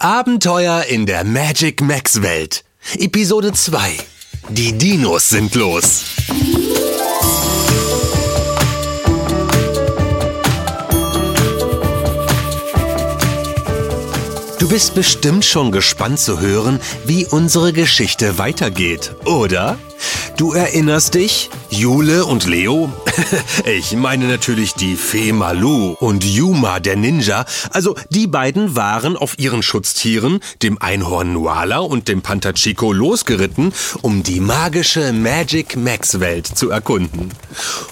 Abenteuer in der Magic Max Welt. Episode 2. Die Dinos sind los. Du bist bestimmt schon gespannt zu hören, wie unsere Geschichte weitergeht, oder? Du erinnerst dich? Jule und Leo? ich meine natürlich die Fee Malu und Yuma der Ninja. Also die beiden waren auf ihren Schutztieren, dem Einhorn Nuala und dem Panther Chico, losgeritten, um die magische Magic Max Welt zu erkunden.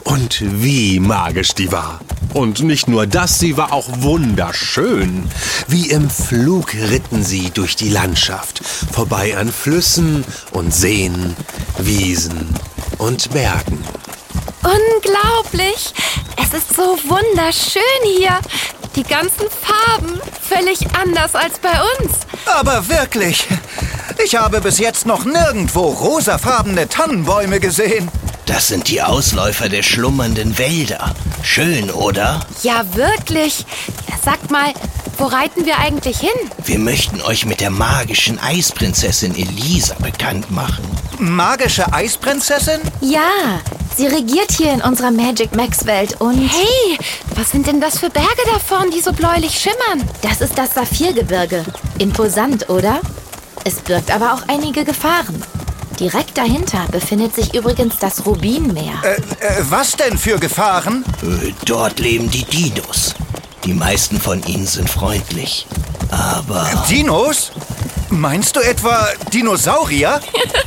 Und wie magisch die war. Und nicht nur das, sie war auch wunderschön. Wie im Flug ritten sie durch die Landschaft, vorbei an Flüssen und Seen, Wiesen und Bergen. Unglaublich! Es ist so wunderschön hier. Die ganzen Farben völlig anders als bei uns. Aber wirklich, ich habe bis jetzt noch nirgendwo rosafarbene Tannenbäume gesehen. Das sind die Ausläufer der schlummernden Wälder. Schön, oder? Ja, wirklich. Sagt mal, wo reiten wir eigentlich hin? Wir möchten euch mit der magischen Eisprinzessin Elisa bekannt machen. Magische Eisprinzessin? Ja, sie regiert hier in unserer Magic Max Welt und... Hey, was sind denn das für Berge da vorn, die so bläulich schimmern? Das ist das Saphirgebirge. Imposant, oder? Es birgt aber auch einige Gefahren. Direkt dahinter befindet sich übrigens das Rubinmeer. Äh, äh, was denn für Gefahren? Äh, Dort leben die Dinos. Die meisten von ihnen sind freundlich. Aber Dinos? Meinst du etwa Dinosaurier?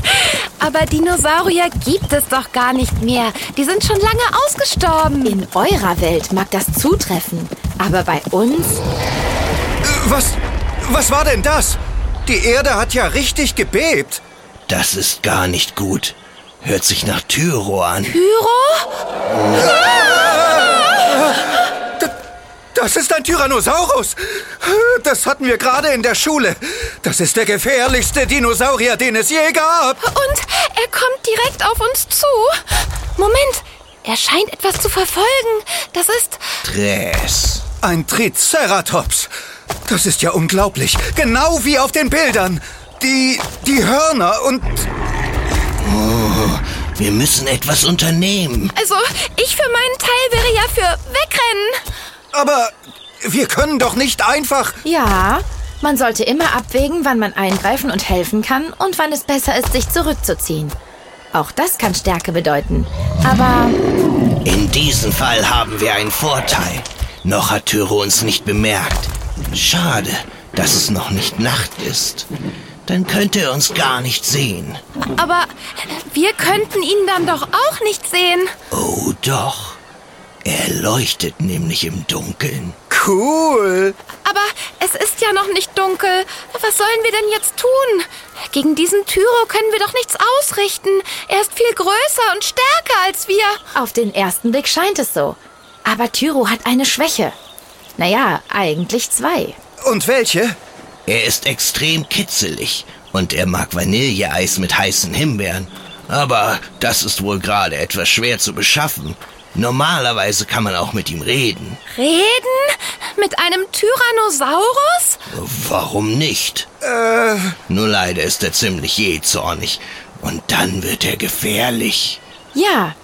Aber Dinosaurier gibt es doch gar nicht mehr. Die sind schon lange ausgestorben. In eurer Welt mag das zutreffen. Aber bei uns? Was, was war denn das? Die Erde hat ja richtig gebebt. das ist gar nicht gut. Hört sich nach Tyro an. Pyro? Das ist ein Tyrannosaurus. Das hatten wir gerade in der Schule. Das ist der gefährlichste Dinosaurier, den es je gab. Und er kommt direkt auf uns zu. Moment, er scheint etwas zu verfolgen. Das ist... Dress. Ein Triceratops. Das ist ja unglaublich. Genau wie auf den Bildern. Die, die Hörner und... Wir müssen etwas unternehmen. Also, ich für meinen Teil wäre ja für wegrennen. Aber wir können doch nicht einfach... Ja, man sollte immer abwägen, wann man eingreifen und helfen kann und wann es besser ist, sich zurückzuziehen. Auch das kann Stärke bedeuten. Aber In diesem Fall haben wir einen Vorteil. Noch hat Tyro uns nicht bemerkt. Schade, dass es noch nicht Nacht ist. Dann könnte er uns gar nicht sehen. Aber wir könnten ihn dann doch auch nicht sehen. Oh doch. Er leuchtet nämlich im Dunkeln. Cool. Aber es ist ja noch nicht dunkel. Was sollen wir denn jetzt tun? Gegen diesen Tyro können wir doch nichts ausrichten. Er ist viel größer und stärker als wir. Auf den ersten Blick scheint es so. Aber Tyro hat eine Schwäche. Naja, eigentlich zwei. Und welche? Er ist extrem kitzelig und er mag Vanilleeis mit heißen Himbeeren. Aber das ist wohl gerade etwas schwer zu beschaffen. Normalerweise kann man auch mit ihm reden. Reden? Mit einem Tyrannosaurus? Warum nicht? Äh, Nur leider ist er ziemlich jähzornig. Und dann wird er gefährlich. Ja,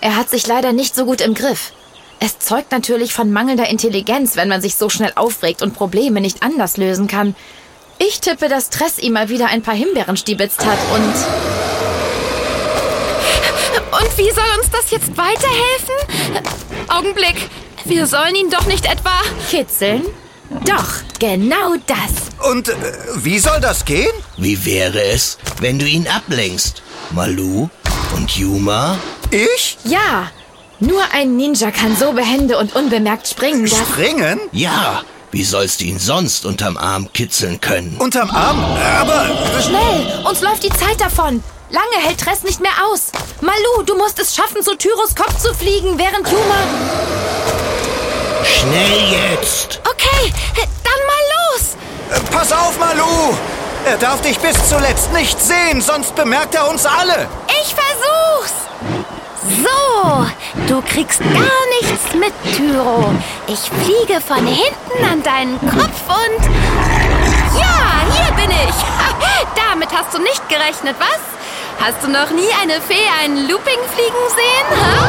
er hat sich leider nicht so gut im Griff. Es zeugt natürlich von mangelnder Intelligenz, wenn man sich so schnell aufregt und Probleme nicht anders lösen kann. Ich tippe, dass Tress ihm mal wieder ein paar Himbeeren stibitzt hat und... Und wie soll uns das jetzt weiterhelfen? Augenblick, wir sollen ihn doch nicht etwa... Kitzeln? Doch, genau das. und äh, wie soll das gehen? Wie wäre es, wenn du ihn ablenkst? Malu und Yuma? Ich? Ja, nur ein Ninja kann so behende und unbemerkt springen, dass... Springen? Ja, wie sollst du ihn sonst unterm Arm kitzeln können? Unterm Arm? Aber... Schnell, uns läuft die Zeit davon. Lange hält Tress nicht mehr aus. Malu, du musst es schaffen, zu Tyros Kopf zu fliegen, während Juma... Schnell jetzt! Okay, dann mal los. Äh, pass auf, Malu! Er darf dich bis zuletzt nicht sehen, sonst bemerkt er uns alle. Ich versuch's. So, du kriegst gar nichts mit, Tyro. Ich fliege von hinten an deinen Kopf und... Ja! hast du nicht gerechnet, was? Hast du noch nie eine Fee einen Looping fliegen sehen? Ha?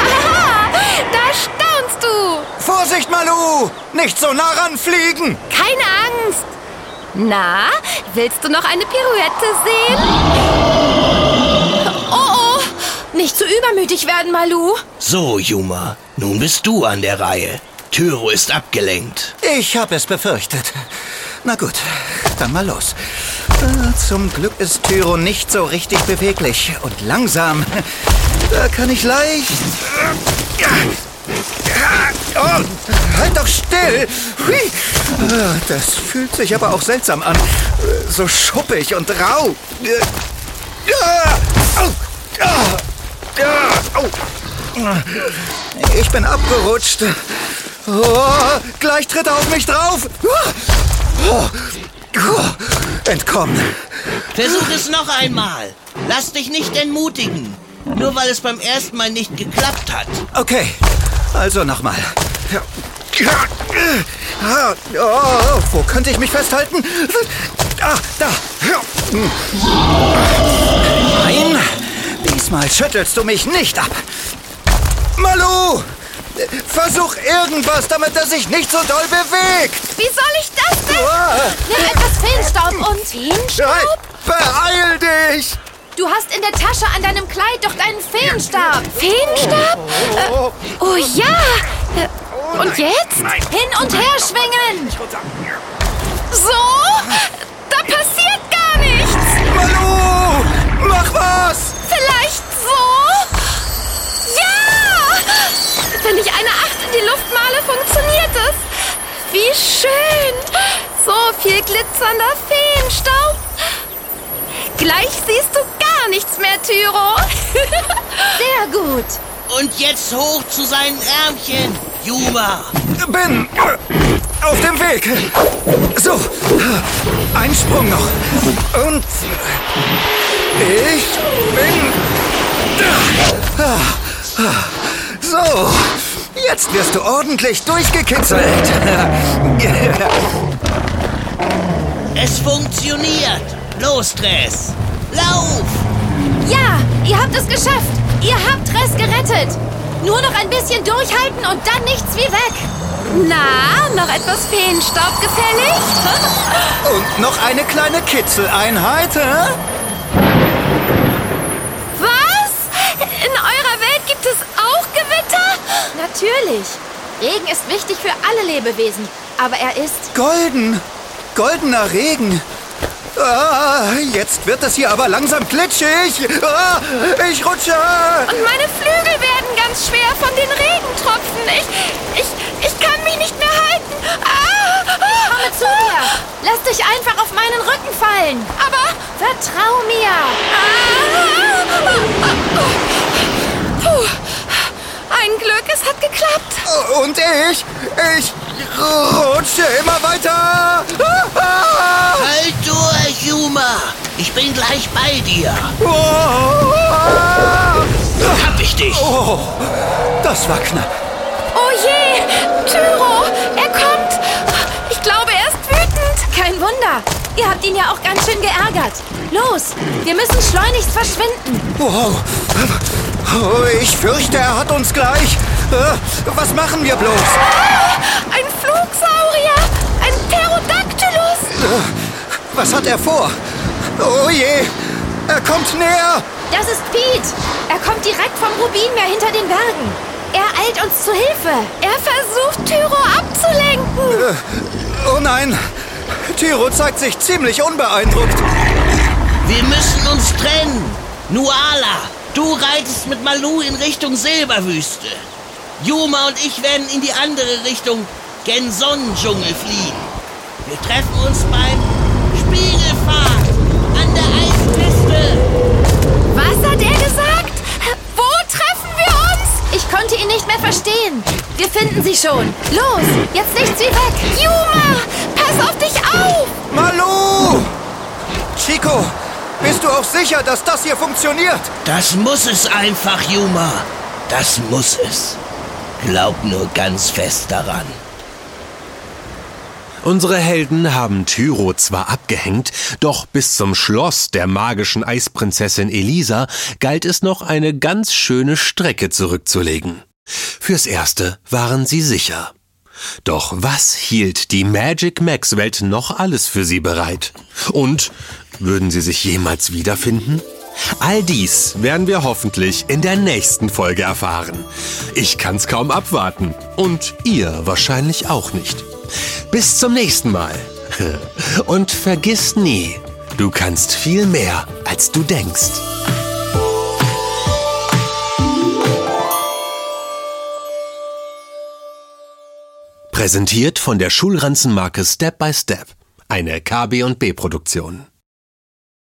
Haha, da staunst du. Vorsicht, Malu! Nicht so nah ranfliegen! Keine Angst. Na, willst du noch eine Pirouette sehen? Oh oh, nicht zu übermütig werden, Malu. So, Juma, nun bist du an der Reihe. Tyro ist abgelenkt. Ich habe es befürchtet. Na gut, dann mal los. Äh, Zum Glück ist Tyro nicht so richtig beweglich und langsam. Da kann ich leicht. Oh, halt doch still! Hui. Äh, Das fühlt sich aber auch seltsam an. Äh, So schuppig und rau. Äh, ah. Ich bin abgerutscht. Oh, gleich tritt er auf mich drauf. Oh, oh, entkommen. Versuch es noch einmal. Lass dich nicht entmutigen. Nur weil es beim ersten Mal nicht geklappt hat. Okay, also nochmal. Ah, Oh, wo könnte ich mich festhalten? Ah, da. Nein, diesmal schüttelst du mich nicht ab. Malu, versuch irgendwas, damit er sich nicht so doll bewegt. Wie soll ich das Nimm etwas Feenstaub und... Feenstaub? Beeil dich! Du hast in der Tasche an deinem Kleid doch deinen Feenstab. Feenstab? Äh, oh ja. Äh, und jetzt? Hin und her schwingen. So? Da passiert gar nichts. Malu, mach was! Vielleicht so? Ja! Wenn ich eine Acht in die Luft male, funktioniert es. Wie schön. So viel glitzernder Feenstaub. Gleich siehst du gar nichts mehr, Tyro. Sehr gut. Und jetzt hoch zu seinen Ärmchen. Juma. Bin auf dem Weg. So, ein Sprung noch. Und ich bin. So, jetzt wirst du ordentlich durchgekitzelt. Es funktioniert. Los, Dress. Lauf. Ja, ihr habt es geschafft. Ihr habt Ress gerettet. Nur noch ein bisschen durchhalten und dann nichts wie weg. Na, noch etwas Feenstaub gefällig? Und noch eine kleine Kitzeleinheit, hä? Was? In eurer Welt gibt es auch Gewitter? Natürlich. Regen ist wichtig für alle Lebewesen. Aber er ist... Golden. Goldener Regen. Ah, jetzt wird es hier aber langsam glitschig. Ah, ich rutsche. Und meine Flügel werden ganz schwer von den Regentropfen. Ich, ich, ich kann mich nicht mehr halten. Ah, Komme zu mir. Lass dich einfach auf meinen Rücken fallen. Aber vertrau mir. Puh. Ein Glück, es hat geklappt. Und ich, ich rutsche immer weiter. Ah, Halt durch, Juma. Ich bin gleich bei dir. oh, Hab ich dich. oh, das war knapp. Oh je, Tyro, er kommt. Ich glaube, er ist wütend. Kein Wunder. Ihr habt ihn ja auch ganz schön geärgert. Los, wir müssen schleunigst verschwinden. Wow. Oh, ich fürchte, er hat uns gleich. Äh, Was machen wir bloß? Ein Flugsaurier, ein Pterodactylus. Was hat er vor? Oh je, er kommt näher. Das ist Pete. Er kommt direkt vom Rubinmeer hinter den Bergen. Er eilt uns zu Hilfe. Er versucht, Tyro abzulenken. Oh nein, Tyro zeigt sich ziemlich unbeeindruckt. Wir müssen uns trennen. Nuala, du reitest mit Malu in Richtung Silberwüste. Juma und ich werden in die andere Richtung, gen Sonnendschungel fliegen. Wir treffen uns beim Spiegelfahrt an der Eispiste. Was hat er gesagt? Wo treffen wir uns? Ich konnte ihn nicht mehr verstehen. Wir finden sie schon. Los, jetzt nichts wie weg. Juma, pass auf dich auf. Malu! Chico, bist du auch sicher, dass das hier funktioniert? Das muss es einfach, Juma. Das muss es. Glaub nur ganz fest daran. Unsere Helden haben Tyro zwar abgehängt, doch bis zum Schloss der magischen Eisprinzessin Elisa galt es noch eine ganz schöne Strecke zurückzulegen. Fürs Erste waren sie sicher. Doch was hielt die Magic Max Welt noch alles für sie bereit? Und würden sie sich jemals wiederfinden? All dies werden wir hoffentlich in der nächsten Folge erfahren. Ich kann's kaum abwarten. Und ihr wahrscheinlich auch nicht. Bis zum nächsten Mal. Und vergiss nie, du kannst viel mehr, als du denkst. Präsentiert von der Schulranzenmarke Step by Step, eine KB&B Produktion.